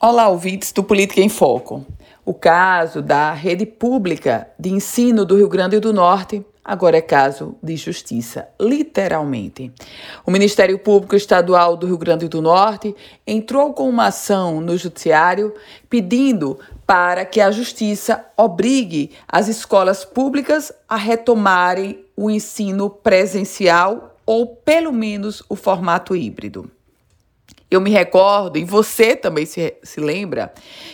Olá, ouvintes do Política em Foco. O caso da rede pública de ensino do Rio Grande do Norte agora é caso de justiça, literalmente. O Ministério Público Estadual do Rio Grande do Norte entrou com uma ação no Judiciário pedindo para que a Justiça obrigue as escolas públicas a retomarem o ensino presencial ou, pelo menos, o formato híbrido. Eu me recordo, e você também se, se lembra,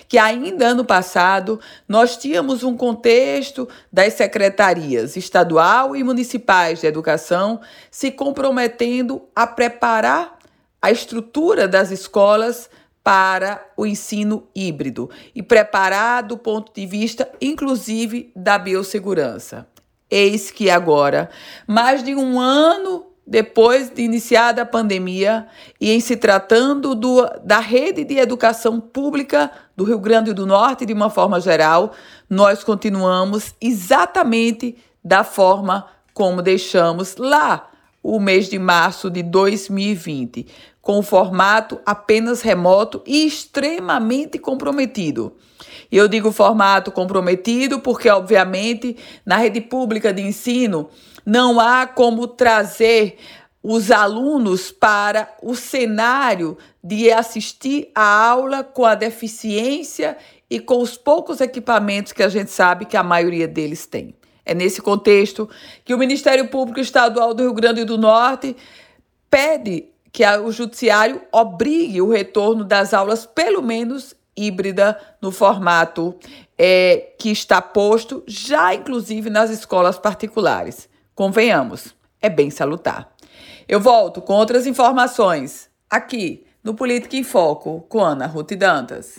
que ainda ano passado nós tínhamos um contexto das secretarias estadual e municipais de educação se comprometendo a preparar a estrutura das escolas para o ensino híbrido e preparar do ponto de vista, inclusive, da biossegurança. Eis que agora, mais de um ano depois de iniciada a pandemia e em se tratando do, da rede de educação pública do Rio Grande do Norte de uma forma geral, nós continuamos exatamente da forma como deixamos lá o mês de março de 2020, com o formato apenas remoto e extremamente comprometido. E eu digo formato comprometido porque, obviamente, na rede pública de ensino, não há como trazer os alunos para o cenário de assistir a aula com a deficiência e com os poucos equipamentos que a gente sabe que a maioria deles tem. É nesse contexto que o Ministério Público Estadual do Rio Grande do Norte pede que o Judiciário obrigue o retorno das aulas, pelo menos híbrida, no formato é, que está posto, já inclusive nas escolas particulares. Convenhamos, é bem salutar. Eu volto com outras informações aqui no Política em Foco com Ana Ruth Dantas.